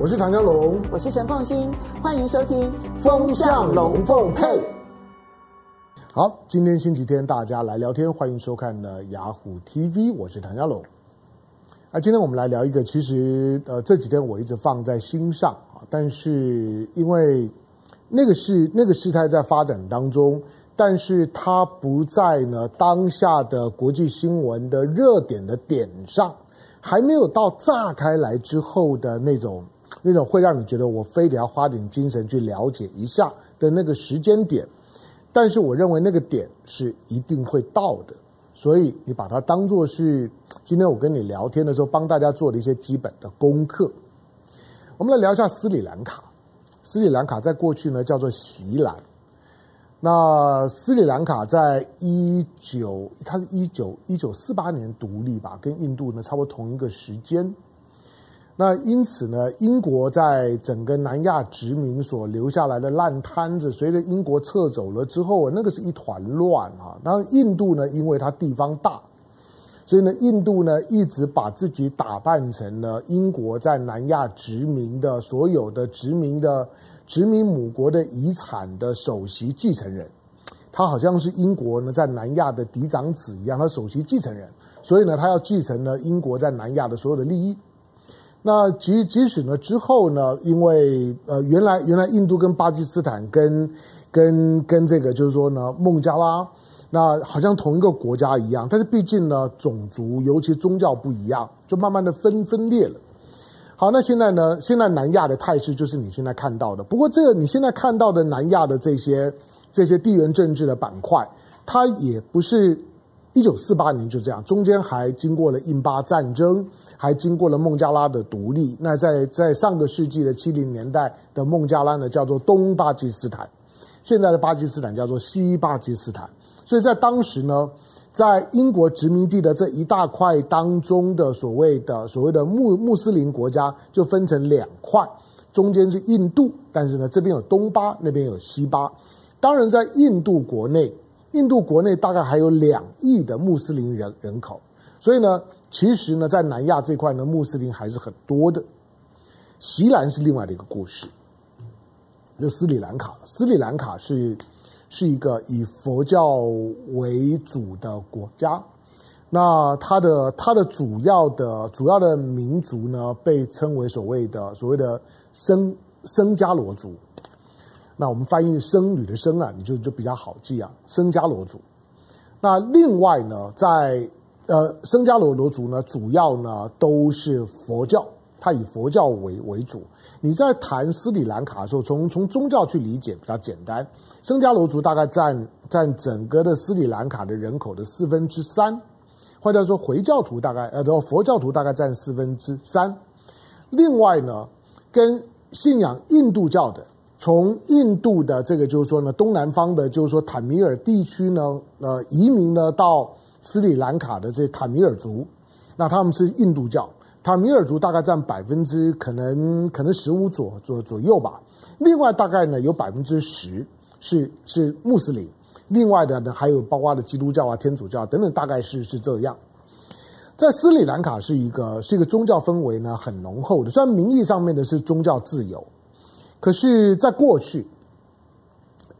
我是唐湘龙，我是陈凤新，欢迎收听《风向龙凤配》。好，今天星期天，大家来聊天，欢迎收看呢雅虎 TV，我是唐湘龙。啊，今天我们来聊一个，其实呃这几天我一直放在心上啊，但是因为那个是那个事态在发展当中，但是它不在呢当下的国际新闻的热点的点上，还没有到炸开来之后的那种。那种会让你觉得我非得要花点精神去了解一下的那个时间点，但是我认为那个点是一定会到的，所以你把它当做是今天我跟你聊天的时候帮大家做的一些基本的功课。我们来聊一下斯里兰卡，斯里兰卡在过去呢叫做锡兰，那斯里兰卡在一九，它是一九一九四八年独立吧，跟印度呢差不多同一个时间。那因此呢，英国在整个南亚殖民所留下来的烂摊子，随着英国撤走了之后，那个是一团乱啊。当然，印度呢，因为它地方大，所以呢，印度呢一直把自己打扮成了英国在南亚殖民的所有的殖民的殖民母国的遗产的首席继承人。他好像是英国呢在南亚的嫡长子一样，他首席继承人，所以呢，他要继承呢英国在南亚的所有的利益。那即即使呢之后呢，因为呃原来原来印度跟巴基斯坦跟跟跟这个就是说呢孟加拉，那好像同一个国家一样，但是毕竟呢种族尤其宗教不一样，就慢慢的分分裂了。好，那现在呢，现在南亚的态势就是你现在看到的。不过这个你现在看到的南亚的这些这些地缘政治的板块，它也不是一九四八年就这样，中间还经过了印巴战争。还经过了孟加拉的独立，那在在上个世纪的七零年代的孟加拉呢，叫做东巴基斯坦，现在的巴基斯坦叫做西巴基斯坦。所以在当时呢，在英国殖民地的这一大块当中的所谓的所谓的穆穆斯林国家，就分成两块，中间是印度，但是呢这边有东巴，那边有西巴。当然在印度国内，印度国内大概还有两亿的穆斯林人人口，所以呢。其实呢，在南亚这块呢，穆斯林还是很多的。锡兰是另外的一个故事，就斯里兰卡。斯里兰卡是是一个以佛教为主的国家，那它的它的主要的主要的民族呢，被称为所谓的所谓的僧僧伽罗族。那我们翻译僧侣的僧啊，你就就比较好记啊，僧伽罗族。那另外呢，在呃，僧伽罗罗族呢，主要呢都是佛教，它以佛教为为主。你在谈斯里兰卡的时候，从从宗教去理解比较简单。僧伽罗族大概占占整个的斯里兰卡的人口的四分之三，或者说回教徒大概呃，佛教徒大概占四分之三。另外呢，跟信仰印度教的，从印度的这个就是说呢，东南方的，就是说坦米尔地区呢，呃，移民呢到。斯里兰卡的这些塔米尔族，那他们是印度教，塔米尔族大概占百分之可能可能十五左左左右吧。另外大概呢有百分之十是是穆斯林，另外的呢还有包括的基督教啊、天主教等等，大概是是这样。在斯里兰卡是一个是一个宗教氛围呢很浓厚的，虽然名义上面的是宗教自由，可是在过去。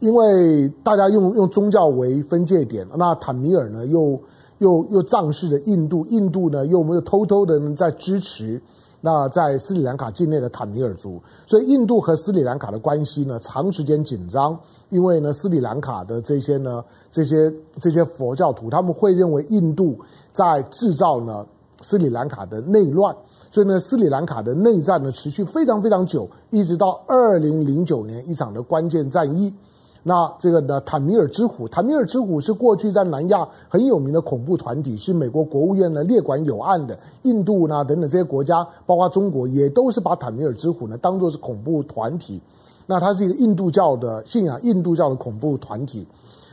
因为大家用用宗教为分界点，那坦米尔呢又又又仗势的印度，印度呢又没有偷偷的在支持那在斯里兰卡境内的坦米尔族，所以印度和斯里兰卡的关系呢长时间紧张，因为呢斯里兰卡的这些呢这些这些佛教徒他们会认为印度在制造呢斯里兰卡的内乱，所以呢斯里兰卡的内战呢持续非常非常久，一直到二零零九年一场的关键战役。那这个呢，坦米尔之虎，坦米尔之虎是过去在南亚很有名的恐怖团体，是美国国务院呢列管有案的。印度呢等等这些国家，包括中国，也都是把坦米尔之虎呢当作是恐怖团体。那它是一个印度教的信仰，印度教的恐怖团体。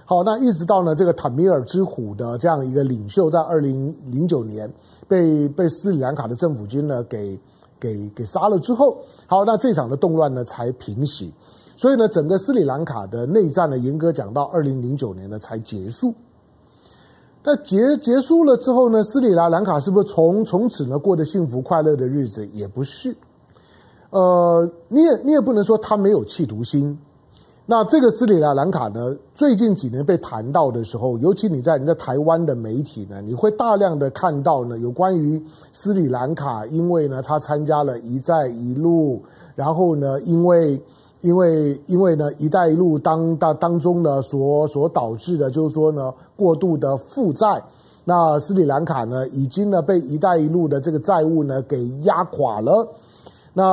好，那一直到呢这个坦米尔之虎的这样一个领袖，在二零零九年被被斯里兰卡的政府军呢给给给杀了之后，好，那这场的动乱呢才平息。所以呢，整个斯里兰卡的内战呢，严格讲到二零零九年呢才结束。但结结束了之后呢，斯里兰卡是不是从从此呢过得幸福快乐的日子？也不是。呃，你也你也不能说他没有企图心。那这个斯里兰卡呢，最近几年被谈到的时候，尤其你在你在台湾的媒体呢，你会大量的看到呢，有关于斯里兰卡，因为呢，他参加了一带一路，然后呢，因为因为因为呢，一带一路当当当中呢，所所导致的，就是说呢，过度的负债，那斯里兰卡呢，已经呢被一带一路的这个债务呢给压垮了。那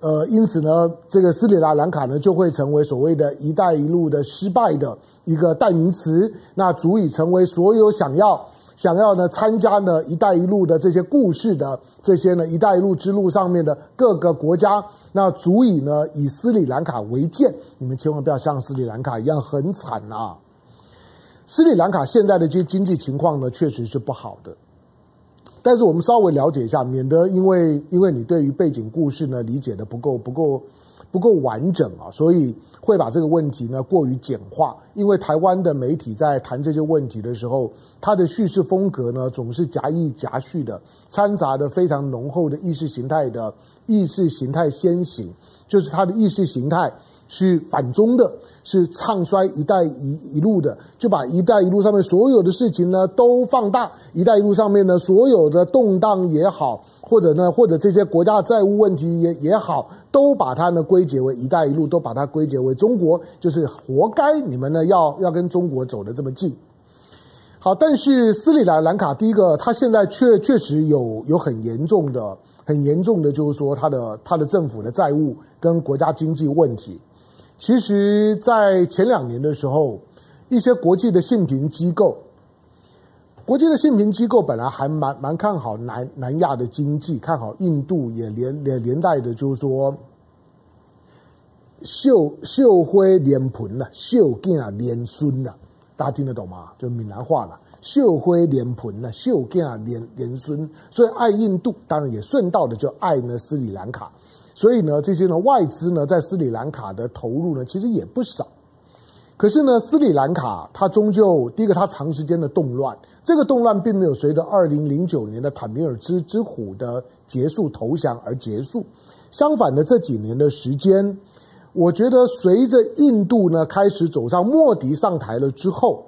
呃，因此呢，这个斯里兰卡呢就会成为所谓的一带一路的失败的一个代名词，那足以成为所有想要想要呢参加呢一带一路的这些故事的这些呢一带一路之路上面的各个国家，那足以呢以斯里兰卡为鉴。你们千万不要像斯里兰卡一样很惨啊！斯里兰卡现在的这些经济情况呢，确实是不好的。但是我们稍微了解一下，免得因为因为你对于背景故事呢理解的不够不够不够完整啊，所以会把这个问题呢过于简化。因为台湾的媒体在谈这些问题的时候，它的叙事风格呢总是夹议夹叙的，掺杂的非常浓厚的意识形态的意识形态先行，就是它的意识形态。是反中的，是唱衰“一带一一路”的，就把“一带一路”上面所有的事情呢都放大，“一带一路”上面呢所有的动荡也好，或者呢 或者这些国家债务问题也也好，都把它呢归结为“一带一路”，都把它归结为中国，就是活该你们呢要要跟中国走得这么近。好，但是斯里兰卡第一个，它现在确确实有有很严重的、很严重的，就是说它的它的政府的债务跟国家经济问题。其实，在前两年的时候，一些国际的信评机构，国际的信评机构本来还蛮蛮看好南南亚的经济，看好印度，也连连连带的，就是说，秀秀辉连盆了，秀囝连孙了，大家听得懂吗？就闽南话了，秀辉连盆了，秀囝连连孙，所以爱印度，当然也顺道的就爱呢斯里兰卡。所以呢，这些呢外资呢在斯里兰卡的投入呢其实也不少。可是呢，斯里兰卡它终究第一个，它长时间的动乱，这个动乱并没有随着二零零九年的坦米尔之之虎的结束投降而结束。相反的，这几年的时间，我觉得随着印度呢开始走上莫迪上台了之后，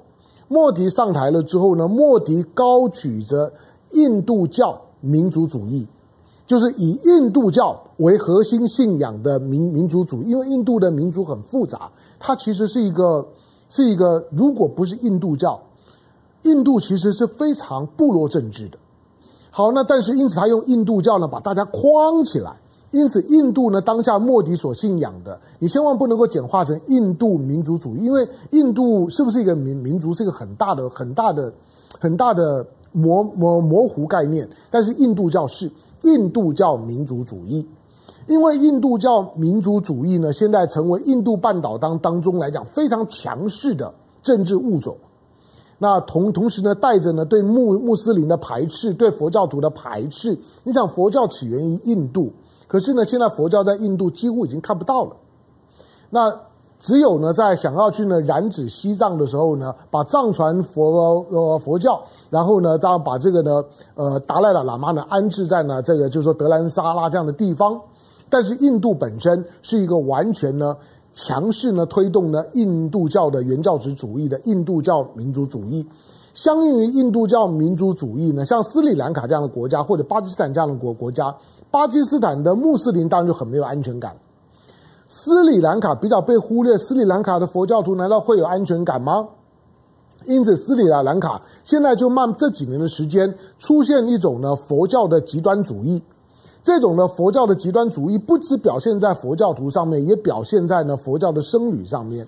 莫迪上台了之后呢，莫迪高举着印度教民族主义。就是以印度教为核心信仰的民民族主义，因为印度的民族很复杂，它其实是一个是一个，如果不是印度教，印度其实是非常部落政治的。好，那但是因此他用印度教呢把大家框起来，因此印度呢当下莫迪所信仰的，你千万不能够简化成印度民族主义，因为印度是不是一个民民族是一个很大的很大的很大的模模模糊概念，但是印度教是。印度教民族主义，因为印度教民族主义呢，现在成为印度半岛当当中来讲非常强势的政治物种。那同同时呢，带着呢对穆穆斯林的排斥，对佛教徒的排斥。你想，佛教起源于印度，可是呢，现在佛教在印度几乎已经看不到了。那。只有呢，在想要去呢染指西藏的时候呢，把藏传佛呃佛教，然后呢，当然把这个呢呃达赖喇喇嘛呢安置在呢这个就是说德兰沙拉这样的地方。但是印度本身是一个完全呢强势呢推动呢印度教的原教旨主义的印度教民族主义。相应于印度教民族主义呢，像斯里兰卡这样的国家或者巴基斯坦这样的国国家，巴基斯坦的穆斯林当然就很没有安全感。斯里兰卡比较被忽略，斯里兰卡的佛教徒难道会有安全感吗？因此，斯里兰卡现在就慢这几年的时间出现一种呢佛教的极端主义。这种呢佛教的极端主义不只表现在佛教徒上面，也表现在呢佛教的僧侣上面。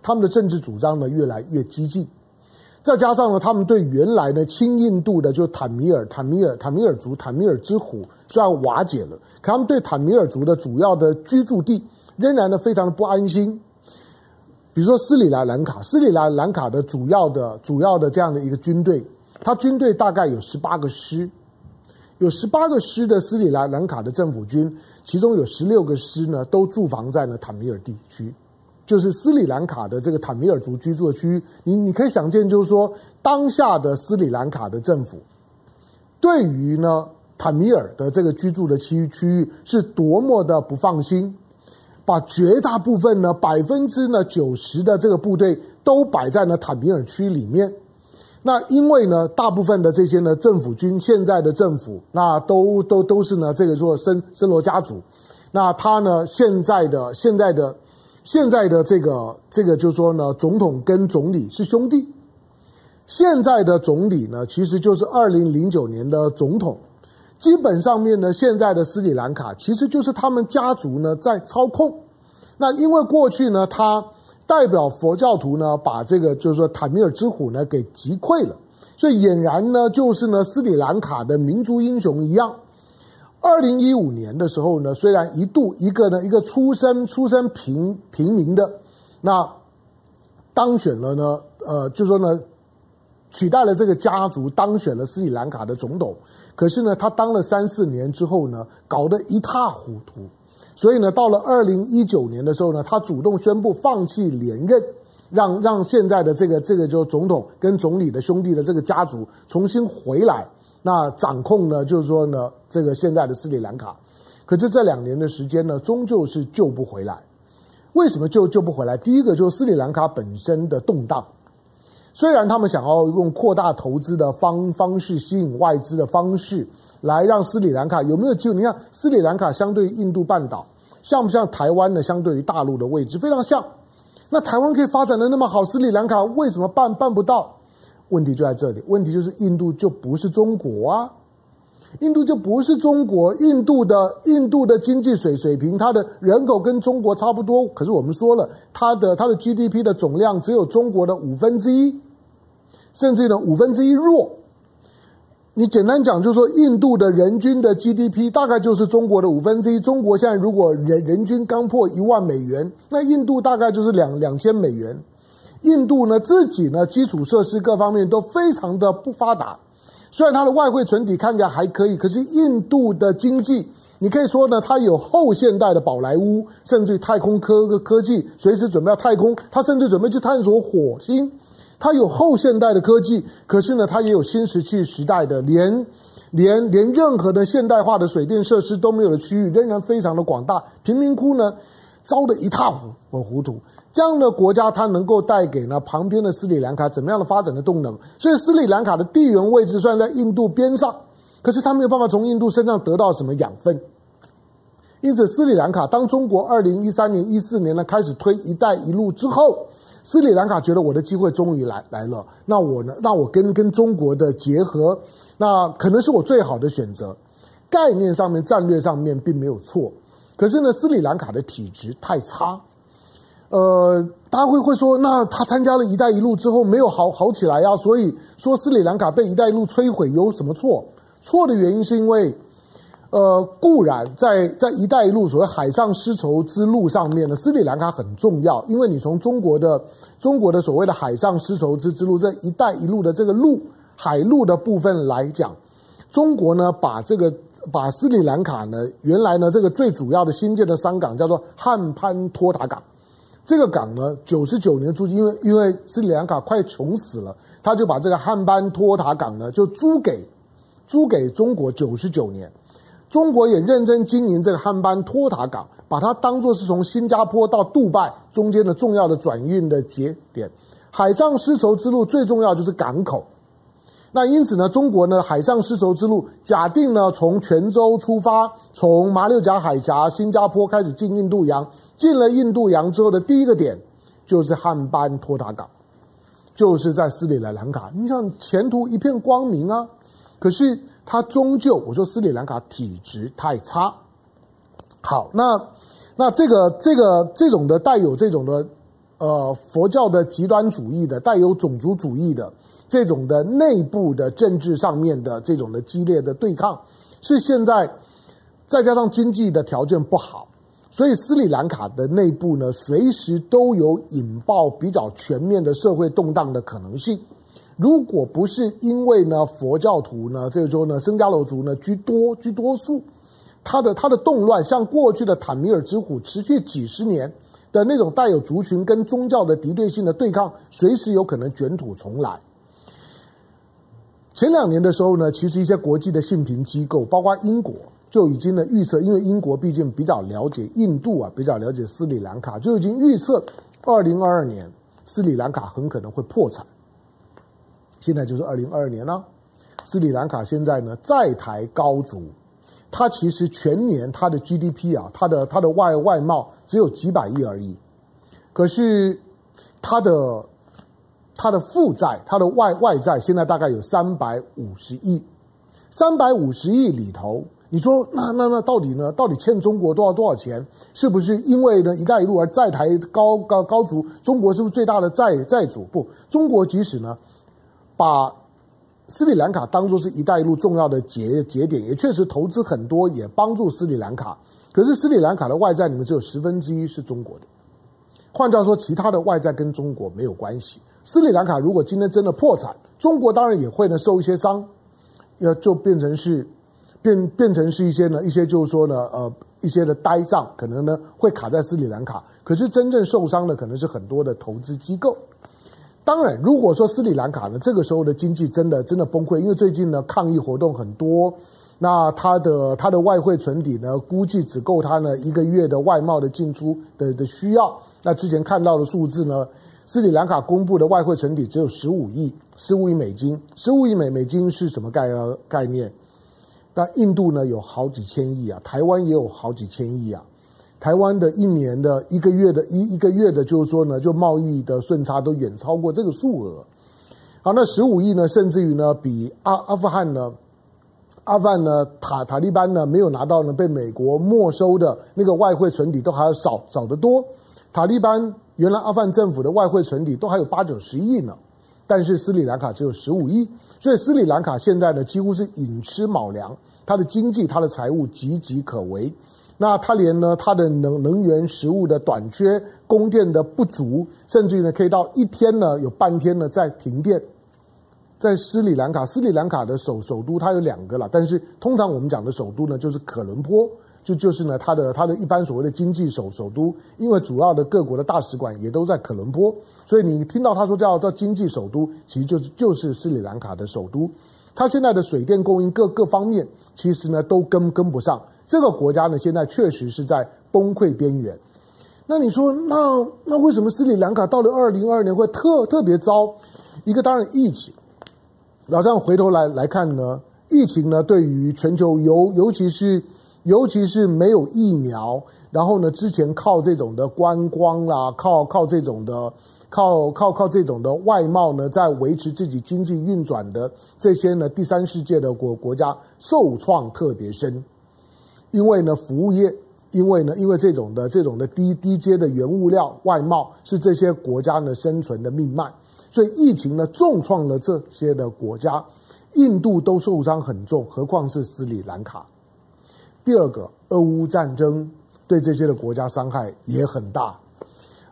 他们的政治主张呢越来越激进，再加上呢他们对原来呢亲印度的就坦米尔、坦米尔、坦米尔族、坦米尔之虎虽然瓦解了，可他们对坦米尔族的主要的居住地。仍然呢，非常的不安心。比如说斯里兰兰卡，斯里兰兰卡的主要的、主要的这样的一个军队，它军队大概有十八个师，有十八个师的斯里兰卡的政府军，其中有十六个师呢，都驻防在了坦米尔地区，就是斯里兰卡的这个坦米尔族居住的区域。你你可以想见，就是说当下的斯里兰卡的政府，对于呢坦米尔的这个居住的区域区域是多么的不放心，把绝大部分呢百分之呢九十的这个部队都摆在了坦米尔区里面。那因为呢，大部分的这些呢政府军现在的政府，那都都都是呢这个说森森罗家族，那他呢现在的现在的现在的这个这个就是说呢，总统跟总理是兄弟。现在的总理呢，其实就是二零零九年的总统。基本上面呢，现在的斯里兰卡其实就是他们家族呢在操控。那因为过去呢，他。代表佛教徒呢，把这个就是说坦米尔之虎呢给击溃了，所以俨然呢就是呢斯里兰卡的民族英雄一样。二零一五年的时候呢，虽然一度一个呢一个出身出身平平民的那当选了呢，呃，就说呢取代了这个家族当选了斯里兰卡的总统，可是呢他当了三四年之后呢，搞得一塌糊涂。所以呢，到了二零一九年的时候呢，他主动宣布放弃连任，让让现在的这个这个就总统跟总理的兄弟的这个家族重新回来，那掌控呢，就是说呢，这个现在的斯里兰卡。可是这两年的时间呢，终究是救不回来。为什么救救不回来？第一个就是斯里兰卡本身的动荡，虽然他们想要用扩大投资的方方式吸引外资的方式。来让斯里兰卡有没有机会？你看斯里兰卡相对于印度半岛，像不像台湾的？相对于大陆的位置非常像。那台湾可以发展的那么好，斯里兰卡为什么办办不到？问题就在这里。问题就是印度就不是中国啊，印度就不是中国。印度的印度的经济水水平，它的人口跟中国差不多，可是我们说了，它的它的 GDP 的总量只有中国的五分之一，甚至呢五分之一弱。你简单讲，就是说，印度的人均的 GDP 大概就是中国的五分之一。中国现在如果人人均刚破一万美元，那印度大概就是两两千美元。印度呢自己呢基础设施各方面都非常的不发达，虽然它的外汇存底看起来还可以，可是印度的经济，你可以说呢，它有后现代的宝莱坞，甚至于太空科科技，随时准备要太空，它甚至准备去探索火星。它有后现代的科技，可是呢，它也有新石器时代的，连连连任何的现代化的水电设施都没有的区域，仍然非常的广大。贫民窟呢，糟得一塌糊涂。这样的国家，它能够带给呢旁边的斯里兰卡怎么样的发展的动能？所以，斯里兰卡的地缘位置虽然在印度边上，可是它没有办法从印度身上得到什么养分。因此，斯里兰卡当中国二零一三年、一四年呢开始推“一带一路”之后。斯里兰卡觉得我的机会终于来来了，那我呢？那我跟跟中国的结合，那可能是我最好的选择。概念上面、战略上面并没有错，可是呢，斯里兰卡的体质太差。呃，大家会会说，那他参加了一带一路之后没有好好起来呀？所以说斯里兰卡被一带一路摧毁有什么错？错的原因是因为。呃，固然在在“一带一路”所谓海上丝绸之路上面呢，斯里兰卡很重要，因为你从中国的中国的所谓的海上丝绸之之路，这“一带一路”的这个路海路的部分来讲，中国呢把这个把斯里兰卡呢原来呢这个最主要的新建的商港叫做汉潘托塔港，这个港呢九十九年租，因为因为斯里兰卡快穷死了，他就把这个汉班托塔港呢就租给租给中国九十九年。中国也认真经营这个汉班托塔港，把它当做是从新加坡到杜拜中间的重要的转运的节点。海上丝绸之路最重要就是港口。那因此呢，中国呢海上丝绸之路假定呢从泉州出发，从马六甲海峡、新加坡开始进印度洋，进了印度洋之后的第一个点就是汉班托塔港，就是在斯里兰卡。你想前途一片光明啊，可是。它终究，我说斯里兰卡体质太差。好，那那这个这个这种的带有这种的呃佛教的极端主义的，带有种族主义的这种的内部的政治上面的这种的激烈的对抗，是现在再加上经济的条件不好，所以斯里兰卡的内部呢，随时都有引爆比较全面的社会动荡的可能性。如果不是因为呢，佛教徒呢，这个时候呢，僧伽罗族呢居多居多数，他的他的动乱像过去的坦米尔之虎持续几十年的那种带有族群跟宗教的敌对性的对抗，随时有可能卷土重来。前两年的时候呢，其实一些国际的信评机构，包括英国，就已经呢预测，因为英国毕竟比较了解印度啊，比较了解斯里兰卡，就已经预测二零二二年斯里兰卡很可能会破产。现在就是二零二二年了，斯里兰卡现在呢债台高筑，它其实全年它的 GDP 啊，它的它的外外贸只有几百亿而已，可是它的。它的负债，它的外外债现在大概有三百五十亿，三百五十亿里头，你说那那那到底呢？到底欠中国多少多少钱？是不是因为呢“一带一路”而债台高高高筑？中国是不是最大的债债主？不，中国即使呢把斯里兰卡当作是一带一路重要的节节点，也确实投资很多，也帮助斯里兰卡。可是斯里兰卡的外债里面只有十分之一是中国的，换句话说，其他的外债跟中国没有关系。斯里兰卡如果今天真的破产，中国当然也会呢受一些伤，要就变成是变变成是一些呢一些就是说呢呃一些的呆账，可能呢会卡在斯里兰卡。可是真正受伤的可能是很多的投资机构。当然，如果说斯里兰卡呢这个时候的经济真的真的崩溃，因为最近呢抗议活动很多，那它的它的外汇存底呢估计只够它呢一个月的外贸的进出的的需要。那之前看到的数字呢？斯里兰卡公布的外汇存底只有十五亿，十五亿美金，十五亿美美金是什么概概念？那印度呢有好几千亿啊，台湾也有好几千亿啊。台湾的一年的一个月的一一个月的，就是说呢，就贸易的顺差都远超过这个数额。好，那十五亿呢，甚至于呢，比阿阿富汗呢，阿富汗呢塔塔利班呢没有拿到呢被美国没收的那个外汇存底都还要少少得多。塔利班。原来阿富汗政府的外汇存底都还有八九十亿呢，但是斯里兰卡只有十五亿，所以斯里兰卡现在呢几乎是寅吃卯粮，它的经济、它的财务岌岌可危。那它连呢它的能能源、食物的短缺、供电的不足，甚至于呢可以到一天呢有半天呢在停电。在斯里兰卡，斯里兰卡的首首都它有两个了，但是通常我们讲的首都呢就是可伦坡。就就是呢，它的它的一般所谓的经济首首都，因为主要的各国的大使馆也都在可伦坡，所以你听到他说叫叫经济首都，其实就是就是斯里兰卡的首都。它现在的水电供应各各方面，其实呢都跟跟不上。这个国家呢现在确实是在崩溃边缘。那你说，那那为什么斯里兰卡到了二零二二年会特特别糟？一个当然疫情，然后这样回头来来看呢，疫情呢对于全球尤尤其是。尤其是没有疫苗，然后呢，之前靠这种的观光啦，靠靠这种的，靠靠靠这种的外贸呢，在维持自己经济运转的这些呢，第三世界的国国家受创特别深，因为呢，服务业，因为呢，因为这种的这种的低低阶的原物料外贸是这些国家呢生存的命脉，所以疫情呢重创了这些的国家，印度都受伤很重，何况是斯里兰卡。第二个，俄乌战争对这些的国家伤害也很大。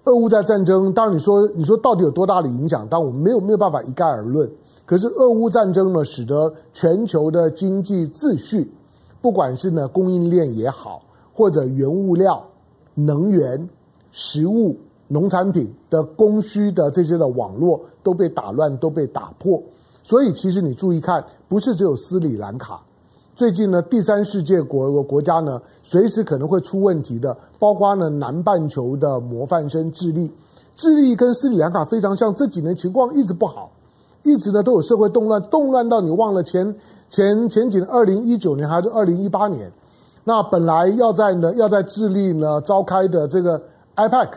俄乌在战争，当然你说你说到底有多大的影响？但我们没有没有办法一概而论。可是俄乌战争呢，使得全球的经济秩序，不管是呢供应链也好，或者原物料、能源、食物、农产品的供需的这些的网络都被打乱，都被打破。所以其实你注意看，不是只有斯里兰卡。最近呢，第三世界国国家呢，随时可能会出问题的，包括呢南半球的模范生智利，智利跟斯里兰卡非常像，这几年情况一直不好，一直呢都有社会动乱，动乱到你忘了前前前几年二零一九年还是二零一八年，那本来要在呢要在智利呢召开的这个 IPAC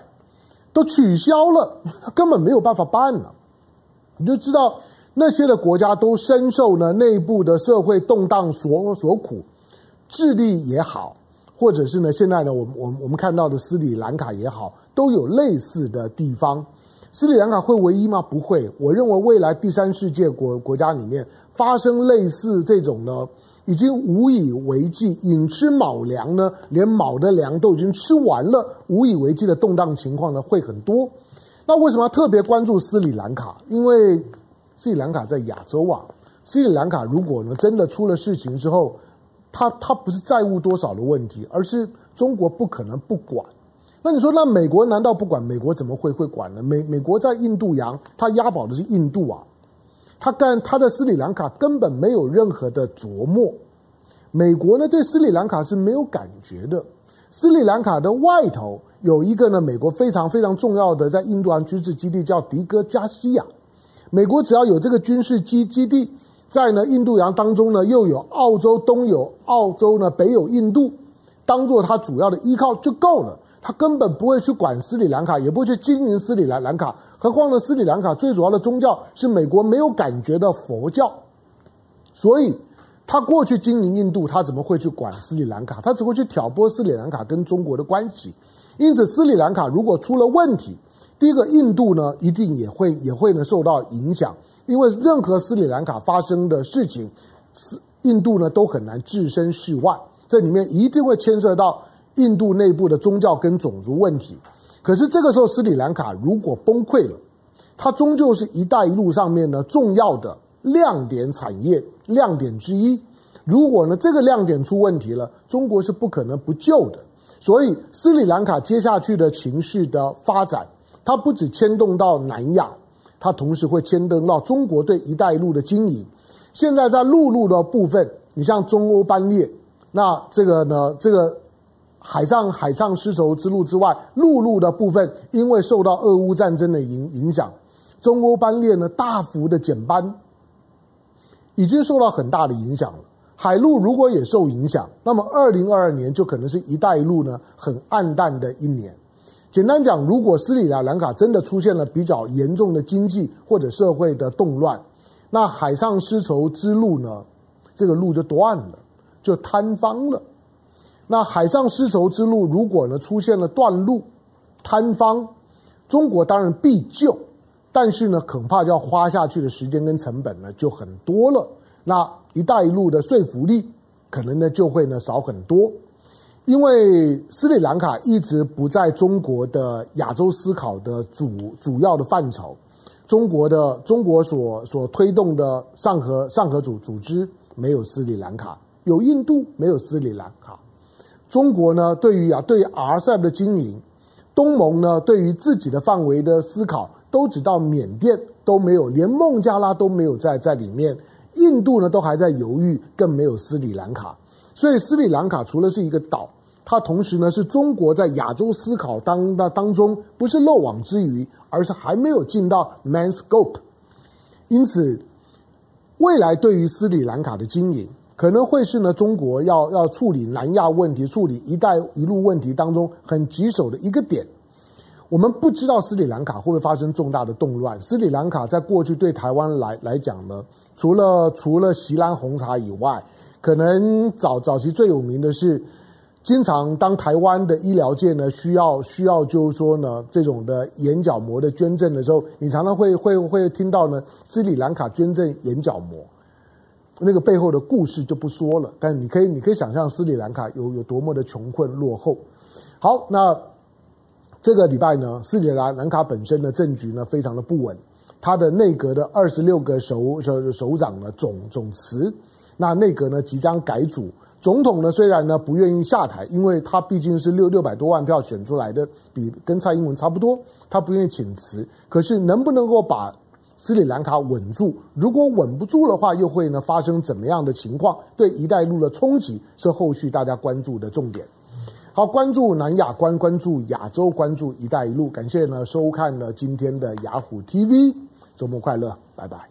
都取消了，根本没有办法办了，你就知道。那些的国家都深受呢内部的社会动荡所所苦，智利也好，或者是呢现在呢我们我们我们看到的斯里兰卡也好，都有类似的地方。斯里兰卡会唯一吗？不会。我认为未来第三世界国国家里面发生类似这种呢，已经无以为继，寅吃卯粮呢，连卯的粮都已经吃完了，无以为继的动荡情况呢会很多。那为什么要特别关注斯里兰卡？因为斯里兰卡在亚洲啊，斯里兰卡如果呢真的出了事情之后，它它不是债务多少的问题，而是中国不可能不管。那你说，那美国难道不管？美国怎么会会管呢？美美国在印度洋，它押宝的是印度啊，他干他在斯里兰卡根本没有任何的琢磨。美国呢，对斯里兰卡是没有感觉的。斯里兰卡的外头有一个呢，美国非常非常重要的在印度洋军事基地，叫迪戈加西亚。美国只要有这个军事基基地，在呢印度洋当中呢，又有澳洲，东有澳洲呢，北有印度，当做它主要的依靠就够了。他根本不会去管斯里兰卡，也不会去经营斯里兰兰卡。何况呢，斯里兰卡最主要的宗教是美国没有感觉的佛教，所以他过去经营印度，他怎么会去管斯里兰卡？他只会去挑拨斯里兰卡跟中国的关系。因此，斯里兰卡如果出了问题，第一个，印度呢一定也会也会呢受到影响，因为任何斯里兰卡发生的事情，斯印度呢都很难置身事外，这里面一定会牵涉到。印度内部的宗教跟种族问题，可是这个时候斯里兰卡如果崩溃了，它终究是一带一路上面呢重要的亮点产业亮点之一。如果呢这个亮点出问题了，中国是不可能不救的。所以斯里兰卡接下去的情势的发展，它不止牵动到南亚，它同时会牵动到中国对一带一路的经营。现在在陆路的部分，你像中欧班列，那这个呢这个。海上海上丝绸之路之外，陆路的部分因为受到俄乌战争的影影响，中欧班列呢大幅的减班，已经受到很大的影响了。海陆如果也受影响，那么二零二二年就可能是一带一路呢很暗淡的一年。简单讲，如果斯里兰卡真的出现了比较严重的经济或者社会的动乱，那海上丝绸之路呢，这个路就断了，就坍方了。那海上丝绸之路如果呢出现了断路、坍方，中国当然必救，但是呢恐怕就要花下去的时间跟成本呢就很多了。那一带一路的说服力可能呢就会呢少很多，因为斯里兰卡一直不在中国的亚洲思考的主主要的范畴，中国的中国所所推动的上合上合组组织没有斯里兰卡，有印度没有斯里兰卡。中国呢，对于啊，对于 RCEP 的经营，东盟呢，对于自己的范围的思考，都只到缅甸都没有，连孟加拉都没有在在里面，印度呢都还在犹豫，更没有斯里兰卡。所以斯里兰卡除了是一个岛，它同时呢是中国在亚洲思考当当当中不是漏网之鱼，而是还没有进到 main scope。因此，未来对于斯里兰卡的经营。可能会是呢，中国要要处理南亚问题、处理“一带一路”问题当中很棘手的一个点。我们不知道斯里兰卡会不会发生重大的动乱。斯里兰卡在过去对台湾来来讲呢，除了除了锡兰红茶以外，可能早早期最有名的是，经常当台湾的医疗界呢需要需要就是说呢这种的眼角膜的捐赠的时候，你常常会会会听到呢斯里兰卡捐赠眼角膜。那个背后的故事就不说了，但你可以，你可以想象斯里兰卡有有多么的穷困落后。好，那这个礼拜呢，斯里兰兰卡本身的政局呢非常的不稳，他的内阁的二十六个首首首长呢总总辞，那内阁呢即将改组，总统呢虽然呢不愿意下台，因为他毕竟是六六百多万票选出来的，比跟蔡英文差不多，他不愿意请辞，可是能不能够把斯里兰卡稳住，如果稳不住的话，又会呢发生怎么样的情况？对“一带一路”的冲击是后续大家关注的重点。好，关注南亚，关关注亚洲，关注“一带一路”。感谢呢收看了今天的雅虎 TV，周末快乐，拜拜。